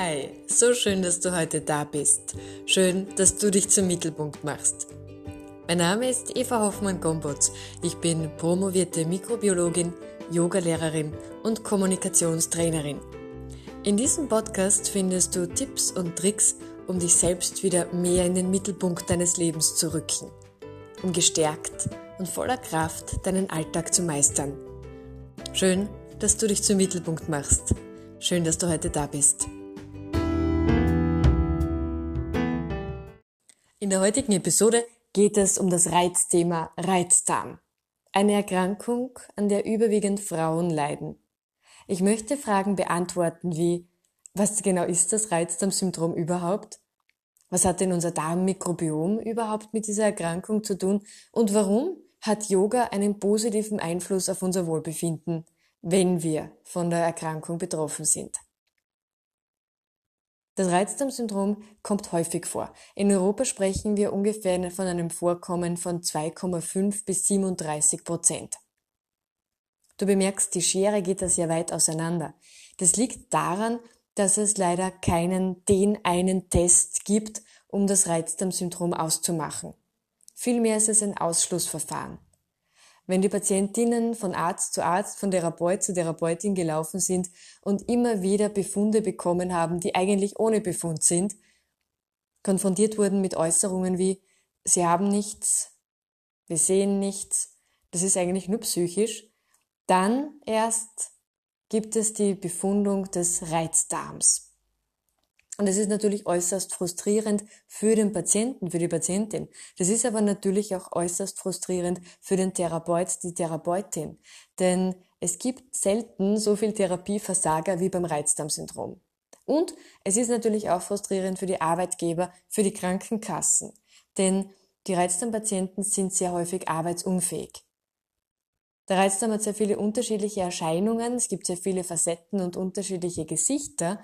Hi, so schön, dass du heute da bist. Schön, dass du dich zum Mittelpunkt machst. Mein Name ist Eva Hoffmann-Gombotz. Ich bin promovierte Mikrobiologin, Yogalehrerin und Kommunikationstrainerin. In diesem Podcast findest du Tipps und Tricks, um dich selbst wieder mehr in den Mittelpunkt deines Lebens zu rücken, um gestärkt und voller Kraft deinen Alltag zu meistern. Schön, dass du dich zum Mittelpunkt machst. Schön, dass du heute da bist. In der heutigen Episode geht es um das Reizthema Reizdarm. Eine Erkrankung, an der überwiegend Frauen leiden. Ich möchte Fragen beantworten wie, was genau ist das Reizdarmsyndrom überhaupt? Was hat denn unser Darmmikrobiom überhaupt mit dieser Erkrankung zu tun? Und warum hat Yoga einen positiven Einfluss auf unser Wohlbefinden, wenn wir von der Erkrankung betroffen sind? Das Reizdarmsyndrom kommt häufig vor. In Europa sprechen wir ungefähr von einem Vorkommen von 2,5 bis 37 Prozent. Du bemerkst, die Schere geht da sehr weit auseinander. Das liegt daran, dass es leider keinen den einen Test gibt, um das Reizdarmsyndrom auszumachen. Vielmehr ist es ein Ausschlussverfahren. Wenn die Patientinnen von Arzt zu Arzt, von Therapeut zu Therapeutin gelaufen sind und immer wieder Befunde bekommen haben, die eigentlich ohne Befund sind, konfrontiert wurden mit Äußerungen wie, sie haben nichts, wir sehen nichts, das ist eigentlich nur psychisch, dann erst gibt es die Befundung des Reizdarms. Und es ist natürlich äußerst frustrierend für den Patienten, für die Patientin. Das ist aber natürlich auch äußerst frustrierend für den Therapeut, die Therapeutin. Denn es gibt selten so viel Therapieversager wie beim Reizdarmsyndrom. Und es ist natürlich auch frustrierend für die Arbeitgeber, für die Krankenkassen. Denn die Reizdarmpatienten sind sehr häufig arbeitsunfähig. Der Reizdarm hat sehr viele unterschiedliche Erscheinungen, es gibt sehr viele Facetten und unterschiedliche Gesichter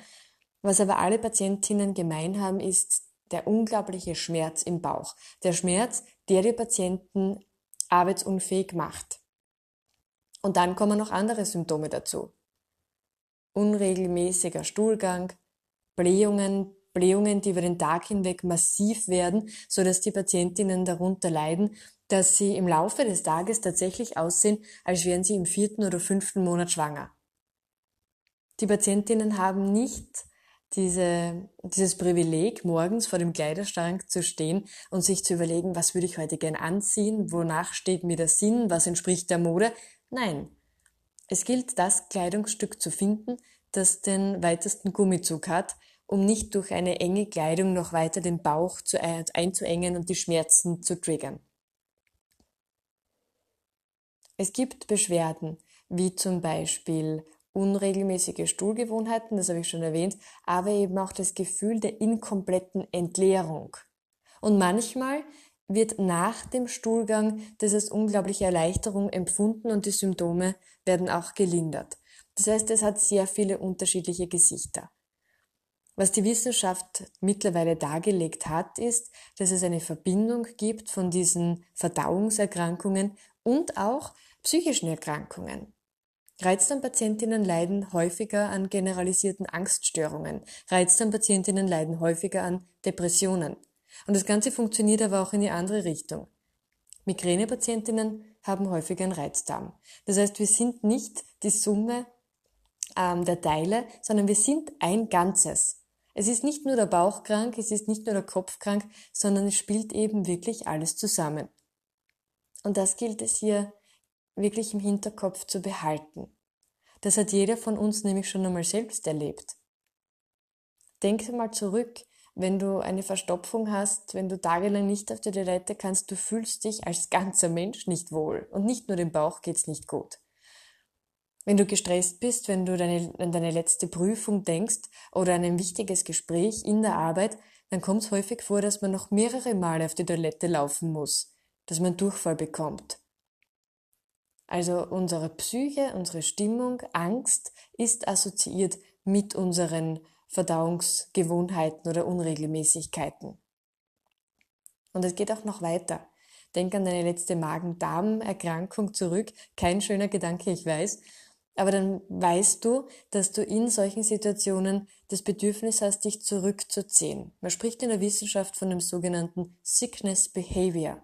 was aber alle Patientinnen gemein haben, ist der unglaubliche Schmerz im Bauch. Der Schmerz, der die Patienten arbeitsunfähig macht. Und dann kommen noch andere Symptome dazu. Unregelmäßiger Stuhlgang, Blähungen, Blähungen, die über den Tag hinweg massiv werden, so dass die Patientinnen darunter leiden, dass sie im Laufe des Tages tatsächlich aussehen, als wären sie im vierten oder fünften Monat schwanger. Die Patientinnen haben nicht diese, dieses Privileg, morgens vor dem Kleiderschrank zu stehen und sich zu überlegen, was würde ich heute gern anziehen, wonach steht mir der Sinn, was entspricht der Mode. Nein. Es gilt, das Kleidungsstück zu finden, das den weitesten Gummizug hat, um nicht durch eine enge Kleidung noch weiter den Bauch zu, einzuengen und die Schmerzen zu triggern. Es gibt Beschwerden, wie zum Beispiel unregelmäßige Stuhlgewohnheiten, das habe ich schon erwähnt, aber eben auch das Gefühl der inkompletten Entleerung. Und manchmal wird nach dem Stuhlgang das als unglaubliche Erleichterung empfunden und die Symptome werden auch gelindert. Das heißt, es hat sehr viele unterschiedliche Gesichter. Was die Wissenschaft mittlerweile dargelegt hat, ist, dass es eine Verbindung gibt von diesen Verdauungserkrankungen und auch psychischen Erkrankungen. Reizdarmpatientinnen leiden häufiger an generalisierten Angststörungen. Reizdarmpatientinnen leiden häufiger an Depressionen. Und das Ganze funktioniert aber auch in die andere Richtung. Migränepatientinnen haben häufiger einen Reizdarm. Das heißt, wir sind nicht die Summe ähm, der Teile, sondern wir sind ein Ganzes. Es ist nicht nur der Bauch krank, es ist nicht nur der Kopf krank, sondern es spielt eben wirklich alles zusammen. Und das gilt es hier wirklich im Hinterkopf zu behalten. Das hat jeder von uns nämlich schon einmal selbst erlebt. Denk mal zurück, wenn du eine Verstopfung hast, wenn du tagelang nicht auf die Toilette kannst, du fühlst dich als ganzer Mensch nicht wohl und nicht nur dem Bauch geht's nicht gut. Wenn du gestresst bist, wenn du deine, an deine letzte Prüfung denkst oder an ein wichtiges Gespräch in der Arbeit, dann kommt es häufig vor, dass man noch mehrere Male auf die Toilette laufen muss, dass man Durchfall bekommt. Also unsere Psyche, unsere Stimmung, Angst ist assoziiert mit unseren Verdauungsgewohnheiten oder Unregelmäßigkeiten. Und es geht auch noch weiter. Denk an deine letzte Magen-Darm-Erkrankung zurück. Kein schöner Gedanke, ich weiß. Aber dann weißt du, dass du in solchen Situationen das Bedürfnis hast, dich zurückzuziehen. Man spricht in der Wissenschaft von dem sogenannten Sickness Behavior.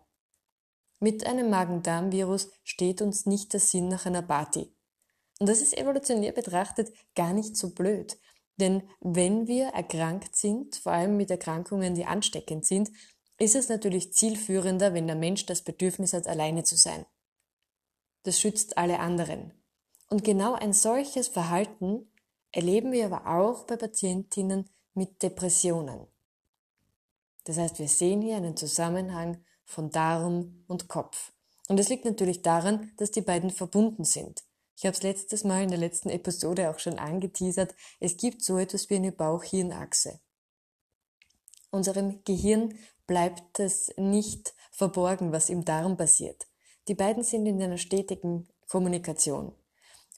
Mit einem Magen-Darm-Virus steht uns nicht der Sinn nach einer Party. Und das ist evolutionär betrachtet gar nicht so blöd. Denn wenn wir erkrankt sind, vor allem mit Erkrankungen, die ansteckend sind, ist es natürlich zielführender, wenn der Mensch das Bedürfnis hat, alleine zu sein. Das schützt alle anderen. Und genau ein solches Verhalten erleben wir aber auch bei Patientinnen mit Depressionen. Das heißt, wir sehen hier einen Zusammenhang von Darm und Kopf. Und es liegt natürlich daran, dass die beiden verbunden sind. Ich habe es letztes Mal in der letzten Episode auch schon angeteasert. Es gibt so etwas wie eine Bauch-Hirn-Achse. Unserem Gehirn bleibt es nicht verborgen, was im Darm passiert. Die beiden sind in einer stetigen Kommunikation.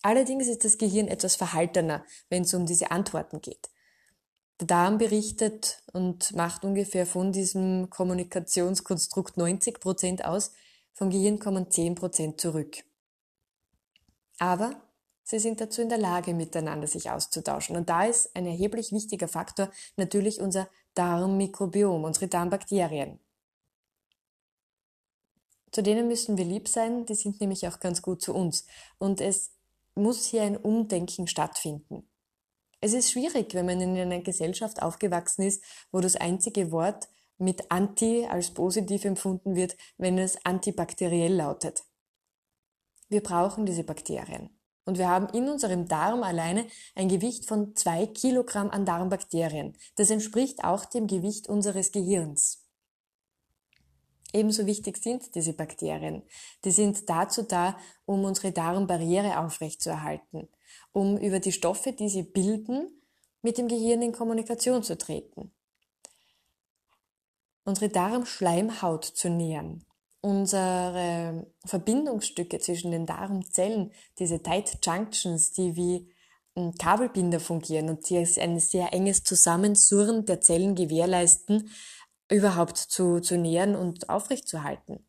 Allerdings ist das Gehirn etwas verhaltener, wenn es um diese Antworten geht. Der Darm berichtet und macht ungefähr von diesem Kommunikationskonstrukt 90 Prozent aus. Vom Gehirn kommen 10 Prozent zurück. Aber sie sind dazu in der Lage, miteinander sich auszutauschen. Und da ist ein erheblich wichtiger Faktor natürlich unser Darmmikrobiom, unsere Darmbakterien. Zu denen müssen wir lieb sein, die sind nämlich auch ganz gut zu uns. Und es muss hier ein Umdenken stattfinden. Es ist schwierig, wenn man in einer Gesellschaft aufgewachsen ist, wo das einzige Wort mit anti als positiv empfunden wird, wenn es antibakteriell lautet. Wir brauchen diese Bakterien. Und wir haben in unserem Darm alleine ein Gewicht von zwei Kilogramm an Darmbakterien. Das entspricht auch dem Gewicht unseres Gehirns. Ebenso wichtig sind diese Bakterien. Die sind dazu da, um unsere Darmbarriere aufrechtzuerhalten, um über die Stoffe, die sie bilden, mit dem Gehirn in Kommunikation zu treten. Unsere Darmschleimhaut zu nähern, unsere Verbindungsstücke zwischen den Darmzellen, diese Tight Junctions, die wie Kabelbinder fungieren und die ein sehr enges Zusammensurren der Zellen gewährleisten, überhaupt zu, zu nähren und aufrechtzuerhalten.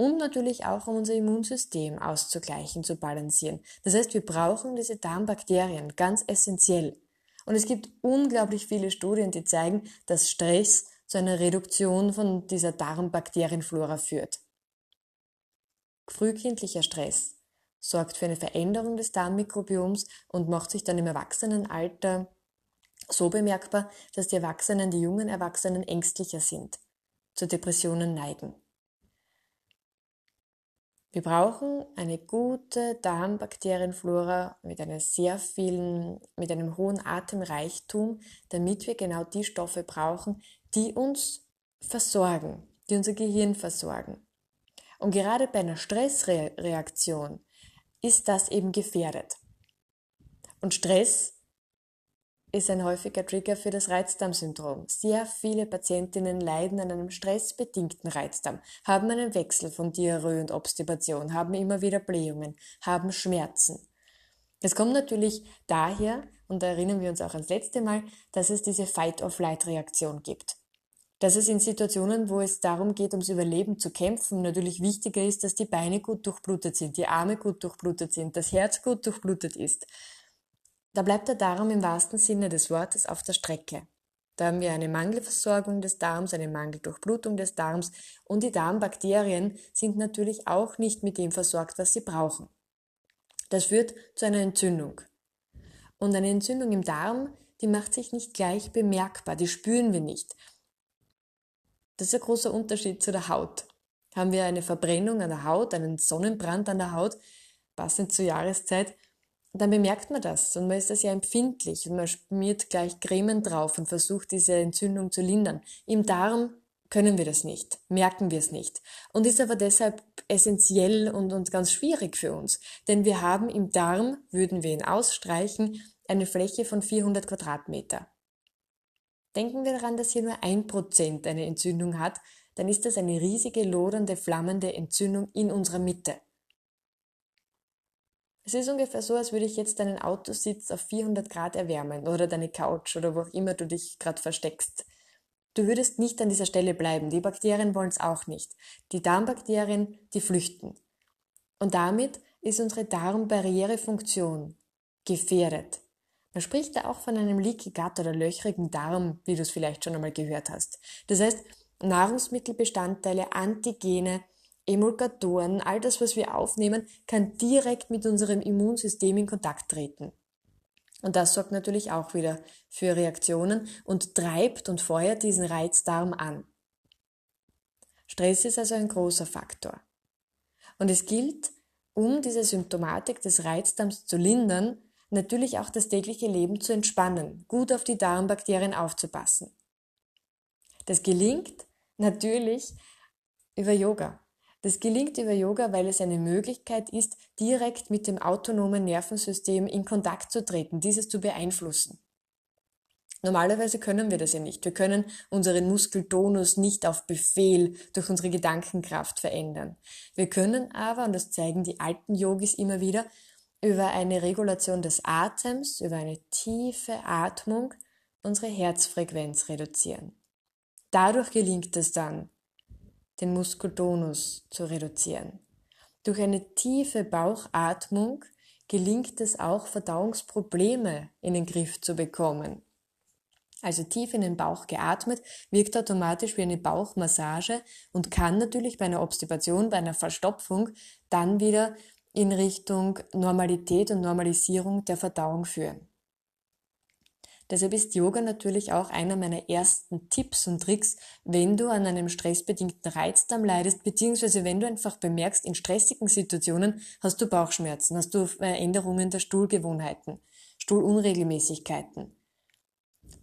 Und natürlich auch, um unser Immunsystem auszugleichen, zu balancieren. Das heißt, wir brauchen diese Darmbakterien ganz essentiell. Und es gibt unglaublich viele Studien, die zeigen, dass Stress zu einer Reduktion von dieser Darmbakterienflora führt. Frühkindlicher Stress sorgt für eine Veränderung des Darmmikrobioms und macht sich dann im Erwachsenenalter so bemerkbar, dass die Erwachsenen, die jungen Erwachsenen ängstlicher sind, zu Depressionen neigen. Wir brauchen eine gute Darmbakterienflora mit einer sehr vielen, mit einem hohen Atemreichtum, damit wir genau die Stoffe brauchen, die uns versorgen, die unser Gehirn versorgen. Und gerade bei einer Stressreaktion ist das eben gefährdet. Und Stress ist ein häufiger Trigger für das Reizdarmsyndrom. Sehr viele Patientinnen leiden an einem stressbedingten Reizdarm, haben einen Wechsel von Diarrhoe und Obstipation, haben immer wieder Blähungen, haben Schmerzen. Es kommt natürlich daher, und da erinnern wir uns auch ans letzte Mal, dass es diese Fight-of-Light-Reaktion gibt. Dass es in Situationen, wo es darum geht, ums Überleben zu kämpfen, natürlich wichtiger ist, dass die Beine gut durchblutet sind, die Arme gut durchblutet sind, das Herz gut durchblutet ist. Da bleibt der Darm im wahrsten Sinne des Wortes auf der Strecke. Da haben wir eine Mangelversorgung des Darms, eine Mangeldurchblutung des Darms und die Darmbakterien sind natürlich auch nicht mit dem versorgt, was sie brauchen. Das führt zu einer Entzündung. Und eine Entzündung im Darm, die macht sich nicht gleich bemerkbar, die spüren wir nicht. Das ist ein großer Unterschied zu der Haut. Haben wir eine Verbrennung an der Haut, einen Sonnenbrand an der Haut, passend zur Jahreszeit, dann bemerkt man das und man ist das ja empfindlich und man schmiert gleich Cremen drauf und versucht diese Entzündung zu lindern. Im Darm können wir das nicht, merken wir es nicht und ist aber deshalb essentiell und, und ganz schwierig für uns, denn wir haben im Darm, würden wir ihn ausstreichen, eine Fläche von 400 Quadratmeter. Denken wir daran, dass hier nur ein Prozent eine Entzündung hat, dann ist das eine riesige, lodernde, flammende Entzündung in unserer Mitte. Es ist ungefähr so, als würde ich jetzt deinen Autositz auf 400 Grad erwärmen oder deine Couch oder wo auch immer du dich gerade versteckst. Du würdest nicht an dieser Stelle bleiben. Die Bakterien wollen es auch nicht. Die Darmbakterien, die flüchten. Und damit ist unsere Darmbarrierefunktion gefährdet. Man spricht da auch von einem Leaky Gut oder löchrigen Darm, wie du es vielleicht schon einmal gehört hast. Das heißt, Nahrungsmittelbestandteile, Antigene, Emulgatoren, all das, was wir aufnehmen, kann direkt mit unserem Immunsystem in Kontakt treten. Und das sorgt natürlich auch wieder für Reaktionen und treibt und feuert diesen Reizdarm an. Stress ist also ein großer Faktor. Und es gilt, um diese Symptomatik des Reizdarms zu lindern, natürlich auch das tägliche Leben zu entspannen, gut auf die Darmbakterien aufzupassen. Das gelingt natürlich über Yoga. Das gelingt über Yoga, weil es eine Möglichkeit ist, direkt mit dem autonomen Nervensystem in Kontakt zu treten, dieses zu beeinflussen. Normalerweise können wir das ja nicht. Wir können unseren Muskeltonus nicht auf Befehl durch unsere Gedankenkraft verändern. Wir können aber, und das zeigen die alten Yogis immer wieder, über eine Regulation des Atems, über eine tiefe Atmung unsere Herzfrequenz reduzieren. Dadurch gelingt es dann, den Muskeltonus zu reduzieren. Durch eine tiefe Bauchatmung gelingt es auch, Verdauungsprobleme in den Griff zu bekommen. Also tief in den Bauch geatmet, wirkt automatisch wie eine Bauchmassage und kann natürlich bei einer Obstipation, bei einer Verstopfung dann wieder in Richtung Normalität und Normalisierung der Verdauung führen. Deshalb ist Yoga natürlich auch einer meiner ersten Tipps und Tricks, wenn du an einem stressbedingten Reizdarm leidest, beziehungsweise wenn du einfach bemerkst, in stressigen Situationen hast du Bauchschmerzen, hast du Veränderungen der Stuhlgewohnheiten, Stuhlunregelmäßigkeiten.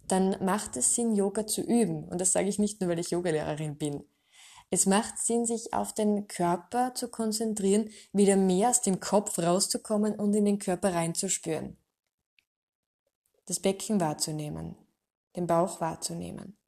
Dann macht es Sinn, Yoga zu üben. Und das sage ich nicht nur, weil ich Yogalehrerin bin. Es macht Sinn, sich auf den Körper zu konzentrieren, wieder mehr aus dem Kopf rauszukommen und in den Körper reinzuspüren. Das Becken wahrzunehmen, den Bauch wahrzunehmen.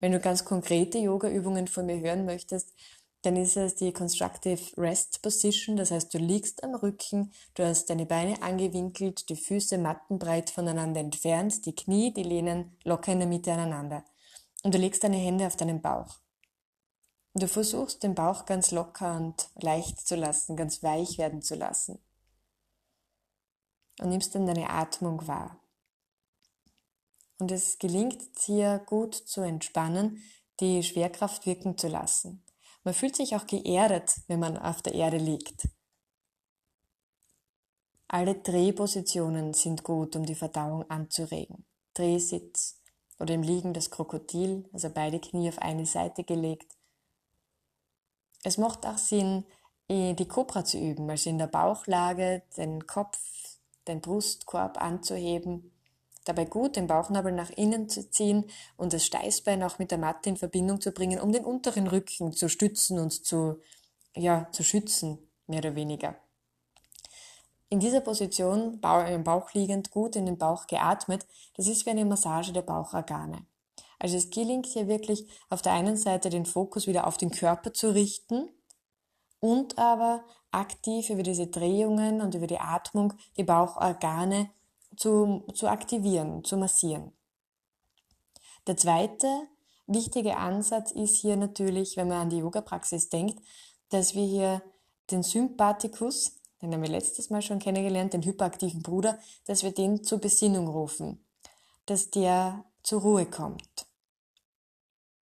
Wenn du ganz konkrete Yoga-Übungen von mir hören möchtest, dann ist es die Constructive Rest Position, das heißt, du liegst am Rücken, du hast deine Beine angewinkelt, die Füße mattenbreit voneinander entfernt, die Knie, die lehnen locker in der Mitte aneinander. Und du legst deine Hände auf deinen Bauch. Du versuchst den Bauch ganz locker und leicht zu lassen, ganz weich werden zu lassen. Und nimmst dann deine Atmung wahr. Und es gelingt hier gut zu entspannen, die Schwerkraft wirken zu lassen. Man fühlt sich auch geerdet, wenn man auf der Erde liegt. Alle Drehpositionen sind gut, um die Verdauung anzuregen. Drehsitz oder im Liegen das Krokodil, also beide Knie auf eine Seite gelegt es macht auch Sinn, eh, die Cobra zu üben, also in der Bauchlage den Kopf, den Brustkorb anzuheben, dabei gut den Bauchnabel nach innen zu ziehen und das Steißbein auch mit der Matte in Verbindung zu bringen, um den unteren Rücken zu stützen und zu, ja, zu schützen, mehr oder weniger. In dieser Position, im Bauch liegend, gut in den Bauch geatmet, das ist wie eine Massage der Bauchorgane. Also es gelingt hier wirklich auf der einen Seite den Fokus wieder auf den Körper zu richten und aber aktiv über diese Drehungen und über die Atmung die Bauchorgane zu, zu aktivieren, zu massieren. Der zweite wichtige Ansatz ist hier natürlich, wenn man an die Yoga-Praxis denkt, dass wir hier den Sympathikus, den haben wir letztes Mal schon kennengelernt, den hyperaktiven Bruder, dass wir den zur Besinnung rufen, dass der zur Ruhe kommt.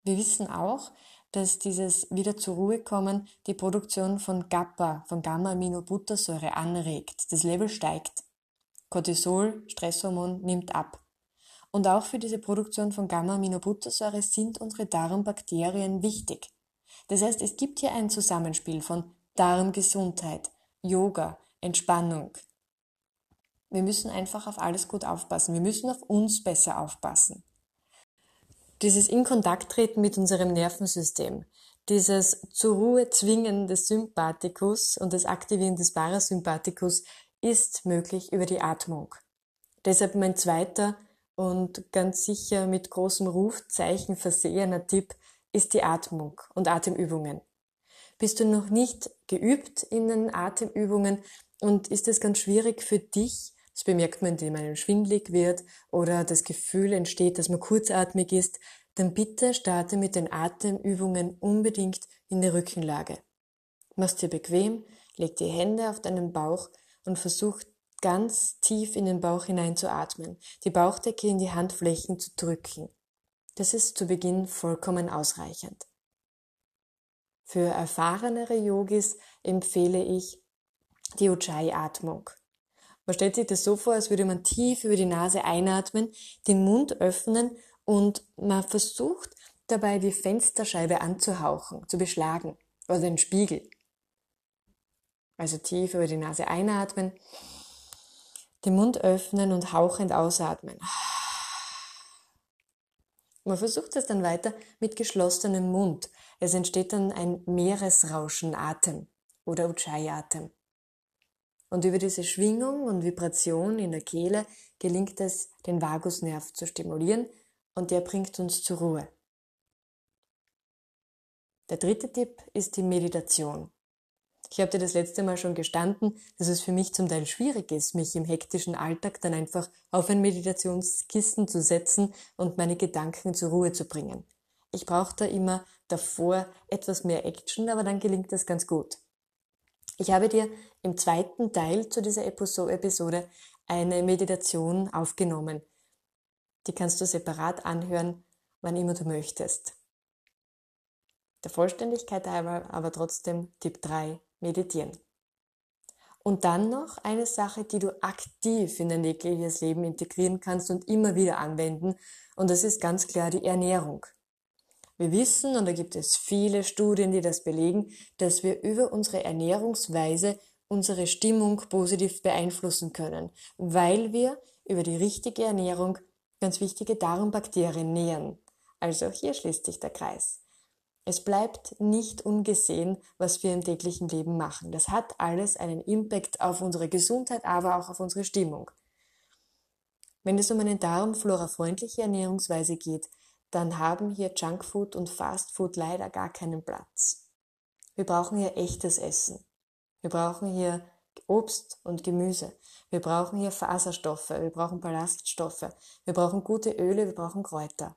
Wir wissen auch, dass dieses wieder zur Ruhe kommen die Produktion von GAPA, von Gamma-Aminobuttersäure anregt. Das Level steigt. Cortisol, Stresshormon, nimmt ab. Und auch für diese Produktion von Gamma-Aminobuttersäure sind unsere Darmbakterien wichtig. Das heißt, es gibt hier ein Zusammenspiel von Darmgesundheit, Yoga, Entspannung. Wir müssen einfach auf alles gut aufpassen. Wir müssen auf uns besser aufpassen. Dieses in treten mit unserem Nervensystem, dieses zur Ruhe zwingen des Sympathikus und das Aktivieren des Parasympathikus ist möglich über die Atmung. Deshalb mein zweiter und ganz sicher mit großem Rufzeichen versehener Tipp ist die Atmung und Atemübungen. Bist du noch nicht geübt in den Atemübungen und ist es ganz schwierig für dich, das bemerkt man, indem einem schwindlig wird oder das Gefühl entsteht, dass man kurzatmig ist. Dann bitte starte mit den Atemübungen unbedingt in der Rückenlage. Mach's dir bequem, Leg die Hände auf deinen Bauch und versuch ganz tief in den Bauch hinein zu atmen, die Bauchdecke in die Handflächen zu drücken. Das ist zu Beginn vollkommen ausreichend. Für erfahrenere Yogis empfehle ich die Ujjayi-Atmung. Man stellt sich das so vor, als würde man tief über die Nase einatmen, den Mund öffnen und man versucht dabei die Fensterscheibe anzuhauchen, zu beschlagen oder den Spiegel. Also tief über die Nase einatmen, den Mund öffnen und hauchend ausatmen. Man versucht es dann weiter mit geschlossenem Mund. Es entsteht dann ein Meeresrauschen-Atem oder Ujjayi-Atem. Und über diese Schwingung und Vibration in der Kehle gelingt es, den Vagusnerv zu stimulieren und der bringt uns zur Ruhe. Der dritte Tipp ist die Meditation. Ich habe dir das letzte Mal schon gestanden, dass es für mich zum Teil schwierig ist, mich im hektischen Alltag dann einfach auf ein Meditationskissen zu setzen und meine Gedanken zur Ruhe zu bringen. Ich brauche da immer davor etwas mehr Action, aber dann gelingt das ganz gut. Ich habe dir im zweiten Teil zu dieser Episode eine Meditation aufgenommen. Die kannst du separat anhören, wann immer du möchtest. Der Vollständigkeit halber aber trotzdem Tipp 3, meditieren. Und dann noch eine Sache, die du aktiv in dein tägliches Leben integrieren kannst und immer wieder anwenden. Und das ist ganz klar die Ernährung. Wir wissen, und da gibt es viele Studien, die das belegen, dass wir über unsere Ernährungsweise unsere Stimmung positiv beeinflussen können, weil wir über die richtige Ernährung ganz wichtige Darmbakterien nähern. Also hier schließt sich der Kreis. Es bleibt nicht ungesehen, was wir im täglichen Leben machen. Das hat alles einen Impact auf unsere Gesundheit, aber auch auf unsere Stimmung. Wenn es um eine darmflora-freundliche Ernährungsweise geht, dann haben hier Junkfood und Fastfood leider gar keinen Platz. Wir brauchen hier echtes Essen. Wir brauchen hier Obst und Gemüse. Wir brauchen hier Faserstoffe. Wir brauchen Ballaststoffe. Wir brauchen gute Öle. Wir brauchen Kräuter.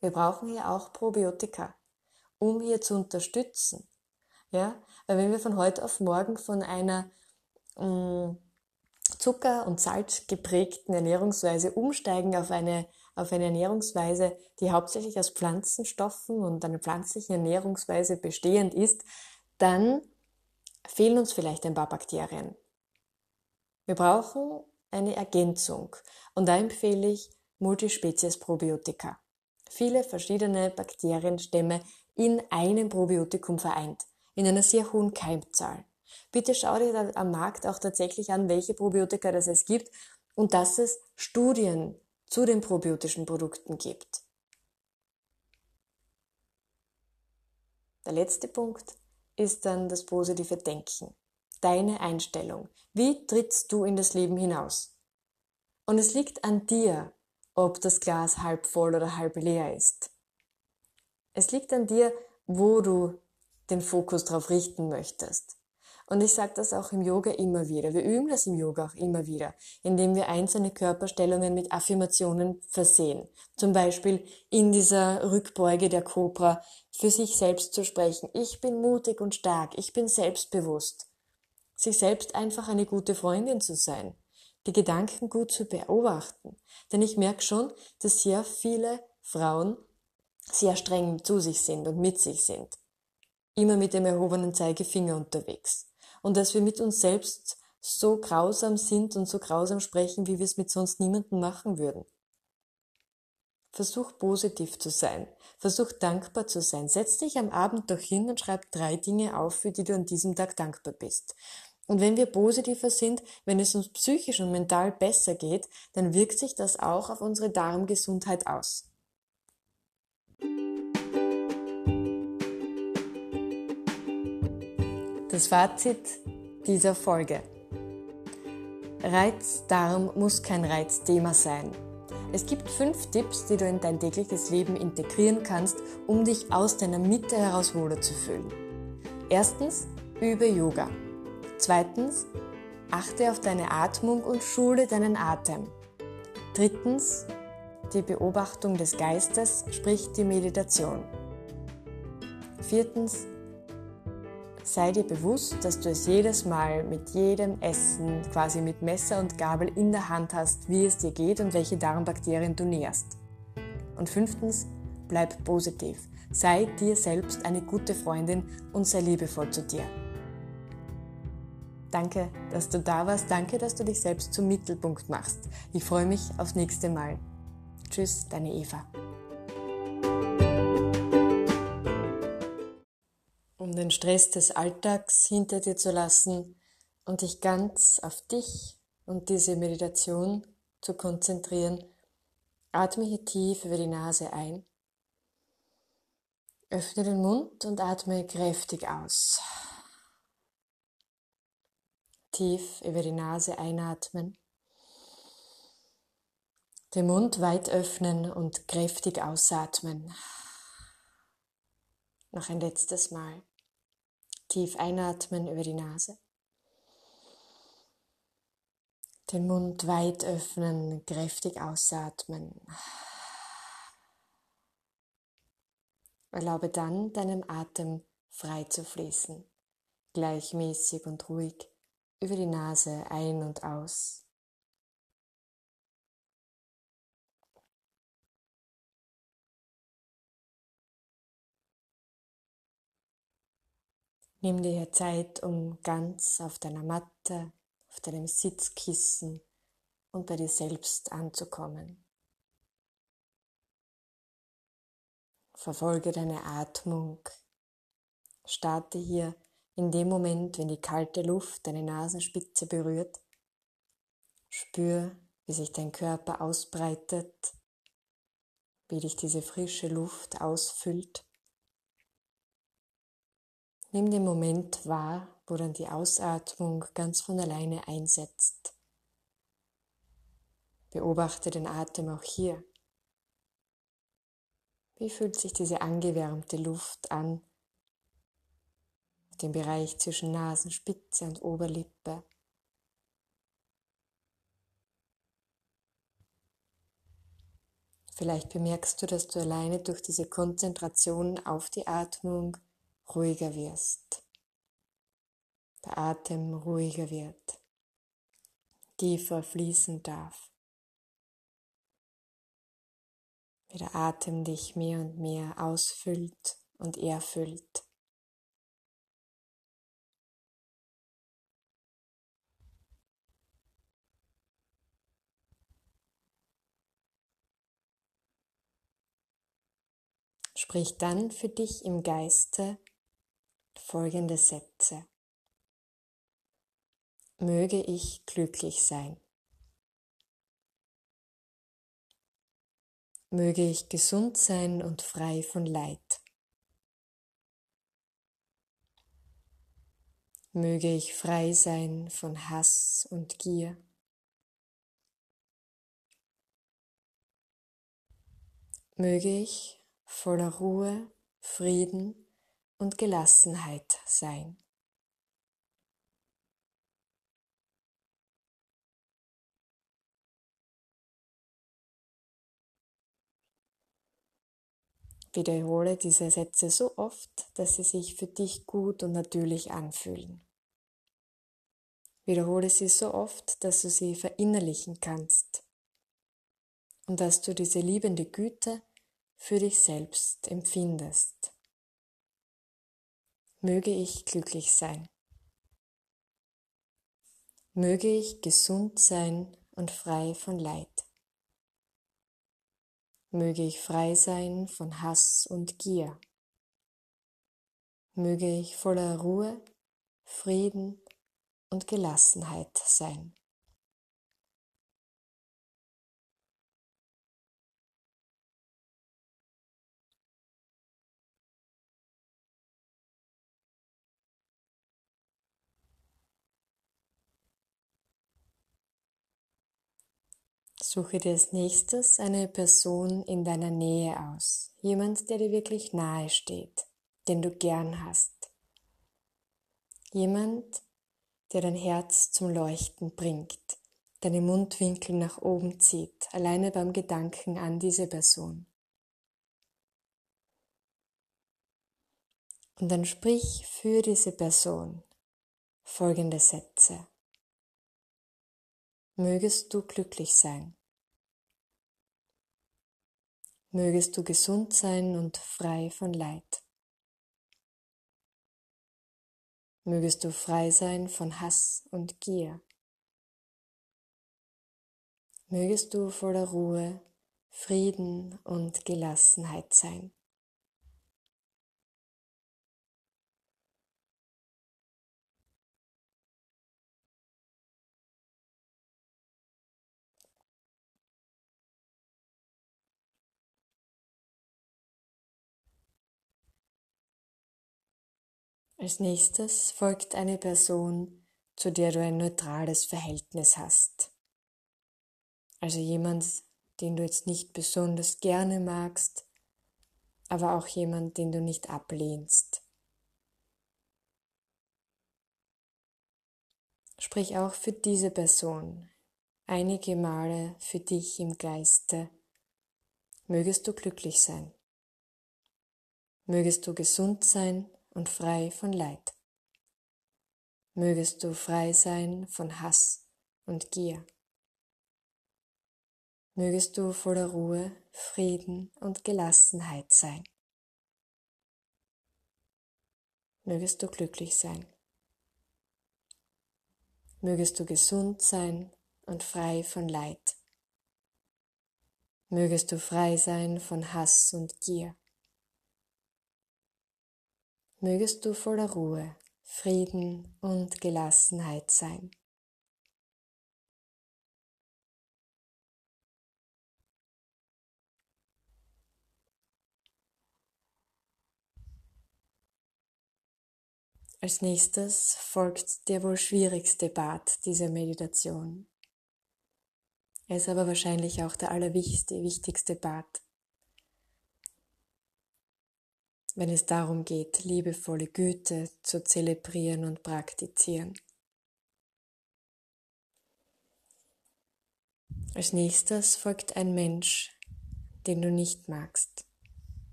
Wir brauchen hier auch Probiotika, um hier zu unterstützen. Ja, weil wenn wir von heute auf morgen von einer mh, mm, Zucker- und Salz geprägten Ernährungsweise umsteigen auf eine auf eine Ernährungsweise, die hauptsächlich aus Pflanzenstoffen und einer pflanzlichen Ernährungsweise bestehend ist, dann fehlen uns vielleicht ein paar Bakterien. Wir brauchen eine Ergänzung und da empfehle ich Multispezies-Probiotika. Viele verschiedene Bakterienstämme in einem Probiotikum vereint, in einer sehr hohen Keimzahl. Bitte schau dir am Markt auch tatsächlich an, welche Probiotika das es gibt und dass es Studien zu den probiotischen Produkten gibt. Der letzte Punkt ist dann das positive Denken, deine Einstellung. Wie trittst du in das Leben hinaus? Und es liegt an dir, ob das Glas halb voll oder halb leer ist. Es liegt an dir, wo du den Fokus darauf richten möchtest. Und ich sage das auch im Yoga immer wieder. Wir üben das im Yoga auch immer wieder, indem wir einzelne Körperstellungen mit Affirmationen versehen. Zum Beispiel in dieser Rückbeuge der Cobra für sich selbst zu sprechen. Ich bin mutig und stark. Ich bin selbstbewusst. Sich selbst einfach eine gute Freundin zu sein. Die Gedanken gut zu beobachten. Denn ich merke schon, dass sehr viele Frauen sehr streng zu sich sind und mit sich sind. Immer mit dem erhobenen Zeigefinger unterwegs und dass wir mit uns selbst so grausam sind und so grausam sprechen, wie wir es mit sonst niemandem machen würden. Versuch positiv zu sein. Versuch dankbar zu sein. Setz dich am Abend doch hin und schreib drei Dinge auf, für die du an diesem Tag dankbar bist. Und wenn wir positiver sind, wenn es uns psychisch und mental besser geht, dann wirkt sich das auch auf unsere Darmgesundheit aus. Das Fazit dieser Folge. Reizdarm muss kein Reizthema sein. Es gibt fünf Tipps, die du in dein tägliches Leben integrieren kannst, um dich aus deiner Mitte heraus wohler zu fühlen. Erstens, übe Yoga. Zweitens, achte auf deine Atmung und schule deinen Atem. Drittens, die Beobachtung des Geistes, sprich die Meditation. Viertens, Sei dir bewusst, dass du es jedes Mal mit jedem Essen quasi mit Messer und Gabel in der Hand hast, wie es dir geht und welche Darmbakterien du nährst. Und fünftens, bleib positiv. Sei dir selbst eine gute Freundin und sei liebevoll zu dir. Danke, dass du da warst. Danke, dass du dich selbst zum Mittelpunkt machst. Ich freue mich aufs nächste Mal. Tschüss, deine Eva. Um den Stress des Alltags hinter dir zu lassen und dich ganz auf dich und diese Meditation zu konzentrieren, atme hier tief über die Nase ein. Öffne den Mund und atme kräftig aus tief über die Nase einatmen, den Mund weit öffnen und kräftig ausatmen. Noch ein letztes Mal. Tief einatmen über die Nase. Den Mund weit öffnen, kräftig ausatmen. Erlaube dann deinem Atem frei zu fließen, gleichmäßig und ruhig über die Nase ein und aus. Nimm dir hier Zeit, um ganz auf deiner Matte, auf deinem Sitzkissen und bei dir selbst anzukommen. Verfolge deine Atmung. Starte hier in dem Moment, wenn die kalte Luft deine Nasenspitze berührt, spür, wie sich dein Körper ausbreitet, wie dich diese frische Luft ausfüllt. Nimm den Moment wahr, wo dann die Ausatmung ganz von alleine einsetzt. Beobachte den Atem auch hier. Wie fühlt sich diese angewärmte Luft an, den Bereich zwischen Nasenspitze und Oberlippe. Vielleicht bemerkst du, dass du alleine durch diese Konzentration auf die Atmung ruhiger wirst. Der Atem ruhiger wird, tiefer fließen darf. Wie der Atem dich mehr und mehr ausfüllt und erfüllt. Sprich dann für dich im Geiste folgende Sätze. Möge ich glücklich sein. Möge ich gesund sein und frei von Leid. Möge ich frei sein von Hass und Gier. Möge ich voller Ruhe, Frieden und Gelassenheit sein. Wiederhole diese Sätze so oft, dass sie sich für dich gut und natürlich anfühlen. Wiederhole sie so oft, dass du sie verinnerlichen kannst und dass du diese liebende Güte für dich selbst empfindest. Möge ich glücklich sein. Möge ich gesund sein und frei von Leid. Möge ich frei sein von Hass und Gier. Möge ich voller Ruhe, Frieden und Gelassenheit sein. Suche dir als nächstes eine Person in deiner Nähe aus, jemand, der dir wirklich nahe steht, den du gern hast. Jemand, der dein Herz zum Leuchten bringt, deine Mundwinkel nach oben zieht, alleine beim Gedanken an diese Person. Und dann sprich für diese Person folgende Sätze. Mögest du glücklich sein. Mögest du gesund sein und frei von Leid. Mögest du frei sein von Hass und Gier. Mögest du voller Ruhe, Frieden und Gelassenheit sein. Als nächstes folgt eine Person, zu der du ein neutrales Verhältnis hast. Also jemand, den du jetzt nicht besonders gerne magst, aber auch jemand, den du nicht ablehnst. Sprich auch für diese Person einige Male für dich im Geiste. Mögest du glücklich sein. Mögest du gesund sein und frei von Leid. Mögest du frei sein von Hass und Gier. Mögest du voller Ruhe, Frieden und Gelassenheit sein. Mögest du glücklich sein. Mögest du gesund sein und frei von Leid. Mögest du frei sein von Hass und Gier mögest du voller Ruhe, Frieden und Gelassenheit sein. Als nächstes folgt der wohl schwierigste Part dieser Meditation. Er ist aber wahrscheinlich auch der allerwichtigste Part. Wenn es darum geht, liebevolle Güte zu zelebrieren und praktizieren. Als nächstes folgt ein Mensch, den du nicht magst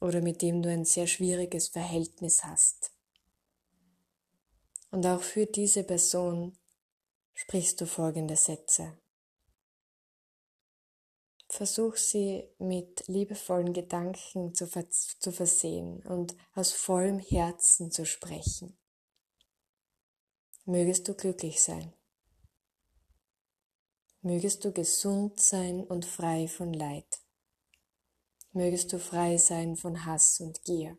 oder mit dem du ein sehr schwieriges Verhältnis hast. Und auch für diese Person sprichst du folgende Sätze. Versuch sie mit liebevollen Gedanken zu, vers zu versehen und aus vollem Herzen zu sprechen. Mögest du glücklich sein. Mögest du gesund sein und frei von Leid. Mögest du frei sein von Hass und Gier.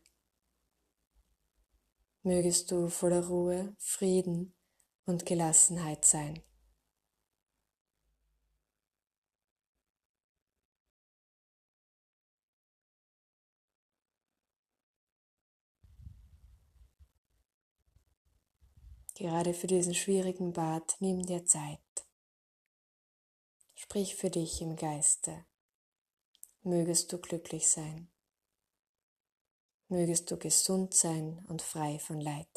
Mögest du voller Ruhe, Frieden und Gelassenheit sein. Gerade für diesen schwierigen Bad nimm dir Zeit. Sprich für dich im Geiste. Mögest du glücklich sein. Mögest du gesund sein und frei von Leid.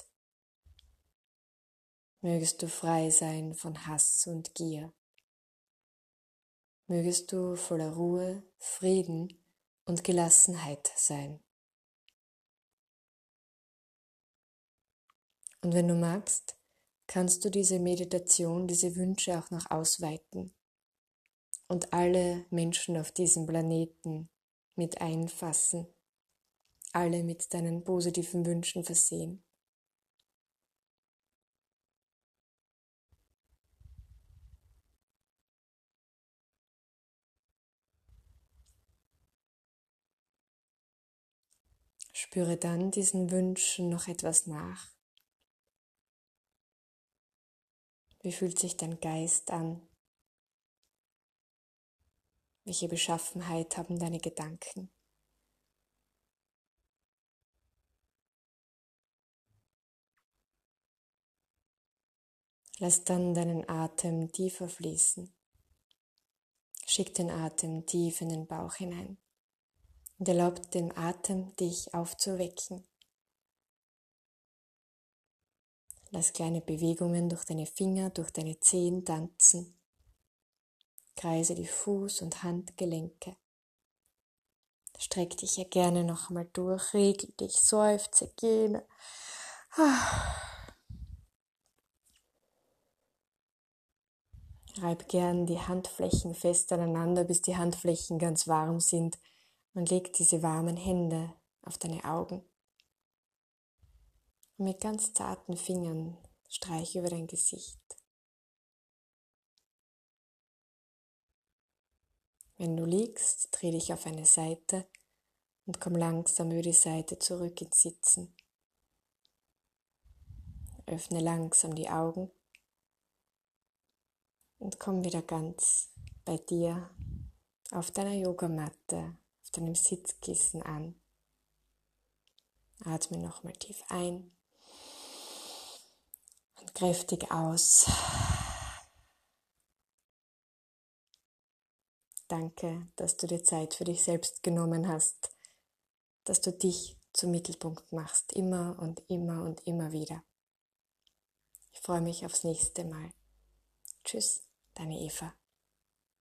Mögest du frei sein von Hass und Gier. Mögest du voller Ruhe, Frieden und Gelassenheit sein. Und wenn du magst, kannst du diese Meditation, diese Wünsche auch noch ausweiten und alle Menschen auf diesem Planeten mit einfassen, alle mit deinen positiven Wünschen versehen. Spüre dann diesen Wünschen noch etwas nach. Wie fühlt sich dein Geist an? Welche Beschaffenheit haben deine Gedanken? Lass dann deinen Atem tiefer fließen. Schick den Atem tief in den Bauch hinein und erlaub dem Atem, dich aufzuwecken. Lass kleine Bewegungen durch deine Finger, durch deine Zehen tanzen. Kreise die Fuß- und Handgelenke. Streck dich ja gerne noch einmal durch, regel dich, seufze, gähne. Reib gern die Handflächen fest aneinander, bis die Handflächen ganz warm sind und leg diese warmen Hände auf deine Augen. Und mit ganz zarten Fingern streich über dein Gesicht. Wenn du liegst, dreh dich auf eine Seite und komm langsam über die Seite zurück ins Sitzen. Öffne langsam die Augen und komm wieder ganz bei dir auf deiner Yogamatte, auf deinem Sitzkissen an. Atme nochmal tief ein kräftig aus. Danke, dass du dir Zeit für dich selbst genommen hast, dass du dich zum Mittelpunkt machst, immer und immer und immer wieder. Ich freue mich aufs nächste Mal. Tschüss, deine Eva.